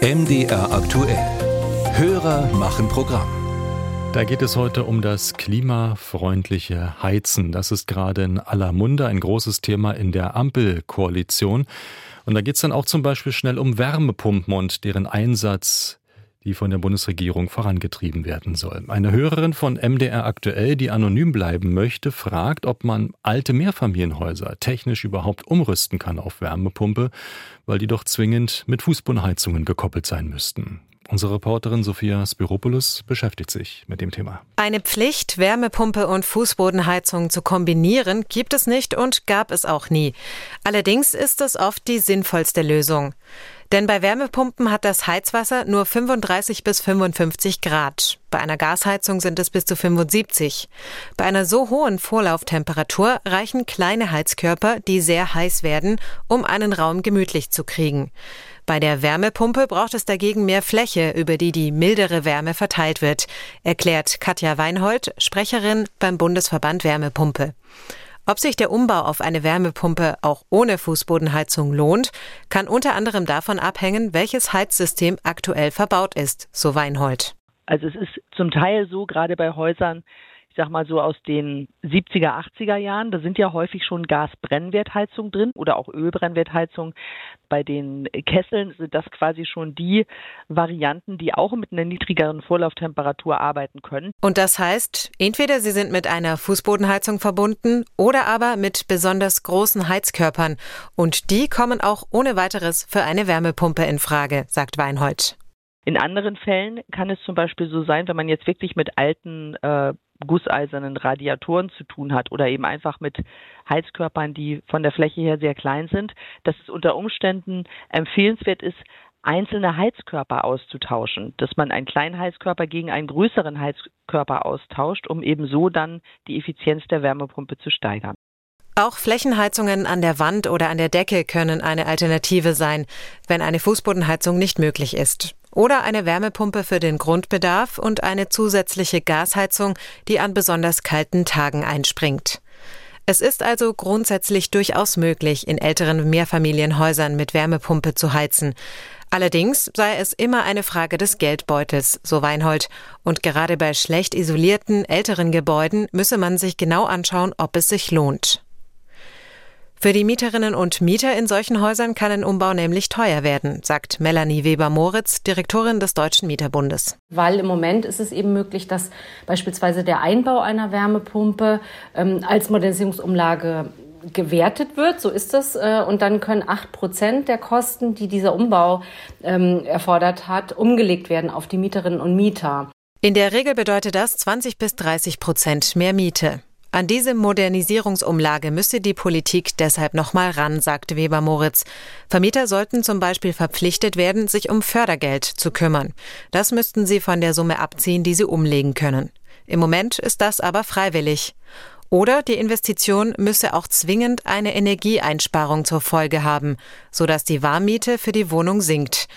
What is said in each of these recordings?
MDR aktuell. Hörer machen Programm. Da geht es heute um das klimafreundliche Heizen. Das ist gerade in aller Munde ein großes Thema in der Ampelkoalition. Und da geht es dann auch zum Beispiel schnell um Wärmepumpen und deren Einsatz die von der Bundesregierung vorangetrieben werden soll. Eine Hörerin von MDR aktuell, die anonym bleiben möchte, fragt, ob man alte Mehrfamilienhäuser technisch überhaupt umrüsten kann auf Wärmepumpe, weil die doch zwingend mit Fußbodenheizungen gekoppelt sein müssten. Unsere Reporterin Sophia Spiropoulos beschäftigt sich mit dem Thema. Eine Pflicht, Wärmepumpe und Fußbodenheizung zu kombinieren, gibt es nicht und gab es auch nie. Allerdings ist es oft die sinnvollste Lösung. Denn bei Wärmepumpen hat das Heizwasser nur 35 bis 55 Grad. Bei einer Gasheizung sind es bis zu 75. Bei einer so hohen Vorlauftemperatur reichen kleine Heizkörper, die sehr heiß werden, um einen Raum gemütlich zu kriegen. Bei der Wärmepumpe braucht es dagegen mehr Fläche, über die die mildere Wärme verteilt wird, erklärt Katja Weinhold, Sprecherin beim Bundesverband Wärmepumpe. Ob sich der Umbau auf eine Wärmepumpe auch ohne Fußbodenheizung lohnt, kann unter anderem davon abhängen, welches Heizsystem aktuell verbaut ist, so Weinhold. Also es ist zum Teil so, gerade bei Häusern, sag mal so aus den 70er, 80er Jahren. Da sind ja häufig schon Gasbrennwertheizungen drin oder auch Ölbrennwertheizungen. Bei den Kesseln sind das quasi schon die Varianten, die auch mit einer niedrigeren Vorlauftemperatur arbeiten können. Und das heißt, entweder sie sind mit einer Fußbodenheizung verbunden oder aber mit besonders großen Heizkörpern. Und die kommen auch ohne weiteres für eine Wärmepumpe in Frage, sagt Weinhold. In anderen Fällen kann es zum Beispiel so sein, wenn man jetzt wirklich mit alten äh, gusseisernen Radiatoren zu tun hat oder eben einfach mit Heizkörpern, die von der Fläche her sehr klein sind, dass es unter Umständen empfehlenswert ist, einzelne Heizkörper auszutauschen, dass man einen kleinen Heizkörper gegen einen größeren Heizkörper austauscht, um eben so dann die Effizienz der Wärmepumpe zu steigern. Auch Flächenheizungen an der Wand oder an der Decke können eine Alternative sein, wenn eine Fußbodenheizung nicht möglich ist. Oder eine Wärmepumpe für den Grundbedarf und eine zusätzliche Gasheizung, die an besonders kalten Tagen einspringt. Es ist also grundsätzlich durchaus möglich, in älteren Mehrfamilienhäusern mit Wärmepumpe zu heizen. Allerdings sei es immer eine Frage des Geldbeutels, so Weinhold. Und gerade bei schlecht isolierten älteren Gebäuden müsse man sich genau anschauen, ob es sich lohnt. Für die Mieterinnen und Mieter in solchen Häusern kann ein Umbau nämlich teuer werden, sagt Melanie Weber-Moritz, Direktorin des Deutschen Mieterbundes. Weil im Moment ist es eben möglich, dass beispielsweise der Einbau einer Wärmepumpe ähm, als Modernisierungsumlage gewertet wird, so ist es. Äh, und dann können acht Prozent der Kosten, die dieser Umbau ähm, erfordert hat, umgelegt werden auf die Mieterinnen und Mieter. In der Regel bedeutet das 20 bis 30 Prozent mehr Miete. An diese Modernisierungsumlage müsse die Politik deshalb nochmal ran, sagte Weber Moritz. Vermieter sollten zum Beispiel verpflichtet werden, sich um Fördergeld zu kümmern. Das müssten sie von der Summe abziehen, die sie umlegen können. Im Moment ist das aber freiwillig. Oder die Investition müsse auch zwingend eine Energieeinsparung zur Folge haben, sodass die Warmmiete für die Wohnung sinkt.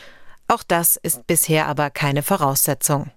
Auch das ist bisher aber keine Voraussetzung.